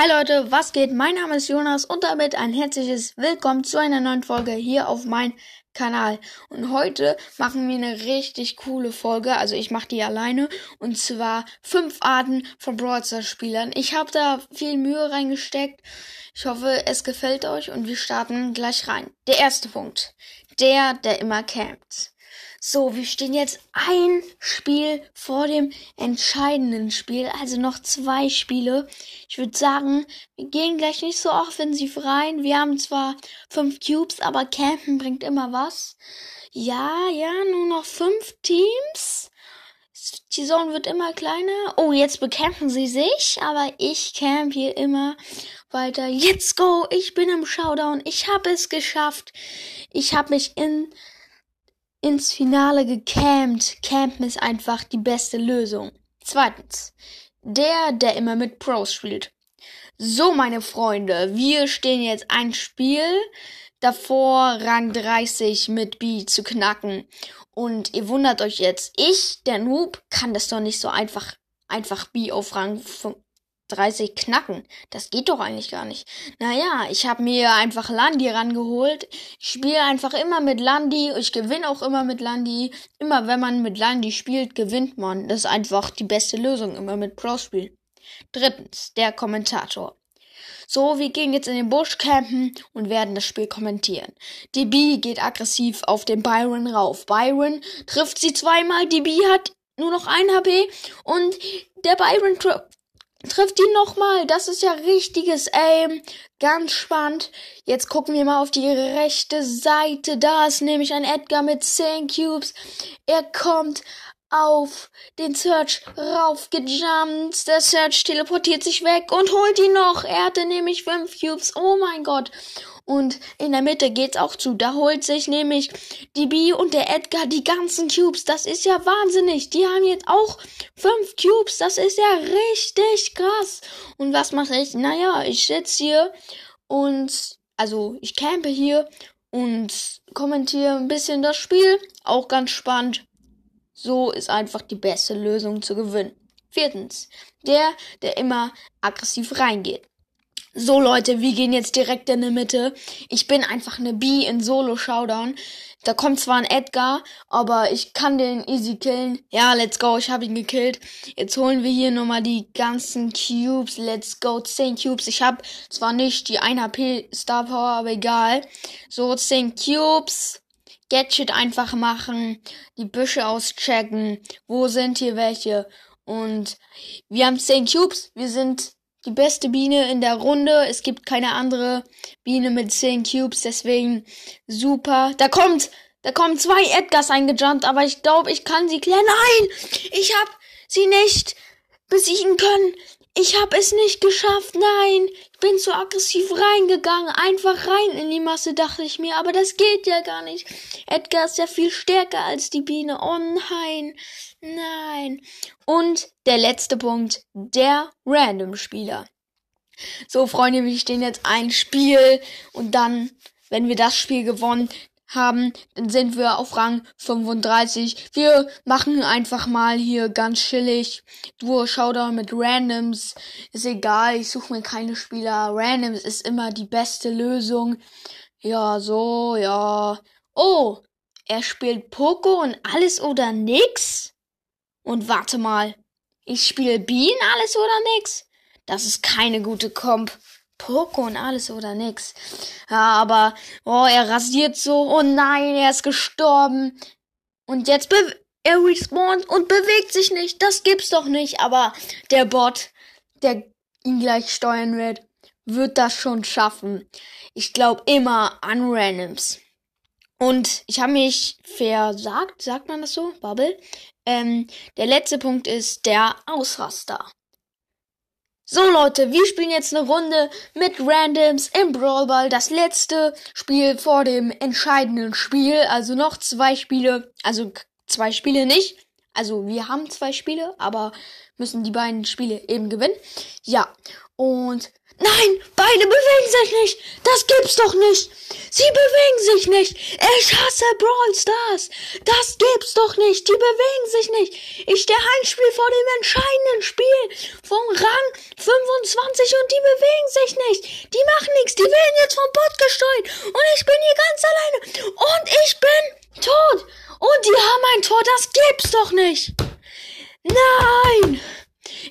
Hi Leute, was geht? Mein Name ist Jonas und damit ein herzliches Willkommen zu einer neuen Folge hier auf meinem Kanal. Und heute machen wir eine richtig coole Folge, also ich mache die alleine und zwar fünf Arten von Brawl Spielern. Ich habe da viel Mühe reingesteckt. Ich hoffe, es gefällt euch und wir starten gleich rein. Der erste Punkt. Der, der immer campt. So, wir stehen jetzt ein Spiel vor dem entscheidenden Spiel, also noch zwei Spiele. Ich würde sagen, wir gehen gleich nicht so offensiv rein. Wir haben zwar fünf Cubes, aber Campen bringt immer was. Ja, ja, nur noch fünf Teams. Die Zone wird immer kleiner. Oh, jetzt bekämpfen sie sich, aber ich camp hier immer weiter. Let's go! Ich bin im Showdown. Ich habe es geschafft. Ich habe mich in ins Finale gecampt. Campen ist einfach die beste Lösung. Zweitens, der, der immer mit Pros spielt. So, meine Freunde, wir stehen jetzt ein Spiel davor, Rang 30 mit B zu knacken. Und ihr wundert euch jetzt, ich, der Noob, kann das doch nicht so einfach, einfach B auf Rang 30 knacken. Das geht doch eigentlich gar nicht. Naja, ich habe mir einfach Landi rangeholt. Ich spiele einfach immer mit Landi. Ich gewinne auch immer mit Landi. Immer wenn man mit Landi spielt, gewinnt man. Das ist einfach die beste Lösung, immer mit Pro-Spiel. Drittens, der Kommentator. So, wir gehen jetzt in den Busch campen und werden das Spiel kommentieren. DB geht aggressiv auf den Byron rauf. Byron trifft sie zweimal. DB hat nur noch ein HP und der Byron trifft ihn nochmal. Das ist ja richtiges Aim. Ganz spannend. Jetzt gucken wir mal auf die rechte Seite. Da ist nämlich ein Edgar mit 10 Cubes. Er kommt auf den Search raufgejumpt. Der Search teleportiert sich weg und holt ihn noch. Er hatte nämlich 5 Cubes. Oh mein Gott. Und in der Mitte geht's auch zu. Da holt sich nämlich die B und der Edgar die ganzen Cubes. Das ist ja wahnsinnig. Die haben jetzt auch fünf Cubes. Das ist ja richtig krass. Und was mache ich? Naja, ich sitze hier und also ich campe hier und kommentiere ein bisschen das Spiel. Auch ganz spannend. So ist einfach die beste Lösung zu gewinnen. Viertens, der, der immer aggressiv reingeht. So Leute, wir gehen jetzt direkt in die Mitte. Ich bin einfach eine B in Solo Showdown. Da kommt zwar ein Edgar, aber ich kann den easy killen. Ja, let's go, ich habe ihn gekillt. Jetzt holen wir hier nochmal die ganzen Cubes. Let's go, 10 Cubes. Ich habe zwar nicht die 1 HP Star Power, aber egal. So, 10 Cubes. Gadget einfach machen, die Büsche auschecken. Wo sind hier welche? Und wir haben 10 Cubes. Wir sind die beste Biene in der Runde. Es gibt keine andere Biene mit 10 Cubes, deswegen super. Da kommt, da kommen zwei Edgars eingejumpt, aber ich glaube, ich kann sie klären. Nein! Ich hab sie nicht besiegen können. Ich hab es nicht geschafft. Nein, ich bin zu aggressiv reingegangen. Einfach rein in die Masse, dachte ich mir. Aber das geht ja gar nicht. Edgar ist ja viel stärker als die Biene. Oh nein. Nein. Und der letzte Punkt, der Random-Spieler. So, Freunde, wir stehen jetzt ein Spiel und dann, wenn wir das Spiel gewonnen haben, dann sind wir auf Rang 35. Wir machen einfach mal hier ganz chillig. Duo Showdown mit Randoms. Ist egal, ich suche mir keine Spieler. Randoms ist immer die beste Lösung. Ja, so, ja. Oh, er spielt Poco und alles oder nix? Und warte mal, ich spiele Bienen alles oder nix? Das ist keine gute Komp. Poco und alles oder nix. Ja, aber, oh, er rasiert so. Oh nein, er ist gestorben. Und jetzt be er respawnt und bewegt sich nicht. Das gibt's doch nicht. Aber der Bot, der ihn gleich steuern wird, wird das schon schaffen. Ich glaube immer an Randoms. Und ich habe mich versagt, sagt man das so? Bubble. Ähm, der letzte Punkt ist der Ausraster. So Leute, wir spielen jetzt eine Runde mit Randoms im Brawl Ball. Das letzte Spiel vor dem entscheidenden Spiel. Also noch zwei Spiele. Also zwei Spiele nicht. Also wir haben zwei Spiele, aber müssen die beiden Spiele eben gewinnen. Ja. Und Nein, beide bewegen sich nicht. Das gibt's doch nicht. Sie bewegen sich nicht. Ich hasse Brawl Stars. Das gibt's doch nicht. Die bewegen sich nicht. Ich stehe ein Spiel vor dem entscheidenden Spiel vom 25 und die bewegen sich nicht. Die machen nichts. Die werden jetzt vom Bot gesteuert. Und ich bin hier ganz alleine. Und ich bin tot. Und die haben ein Tor. Das gibt's doch nicht. Nein.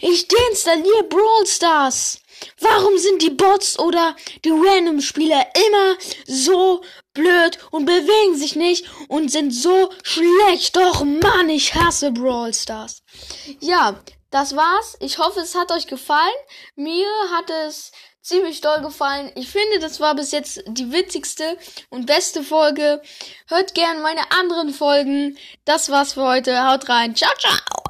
Ich deinstalliere Brawl Stars. Warum sind die Bots oder die Random-Spieler immer so blöd und bewegen sich nicht und sind so schlecht? Doch Mann, ich hasse Brawl Stars. Ja, das war's. Ich hoffe, es hat euch gefallen. Mir hat es ziemlich doll gefallen. Ich finde, das war bis jetzt die witzigste und beste Folge. Hört gern meine anderen Folgen. Das war's für heute. Haut rein. Ciao, ciao.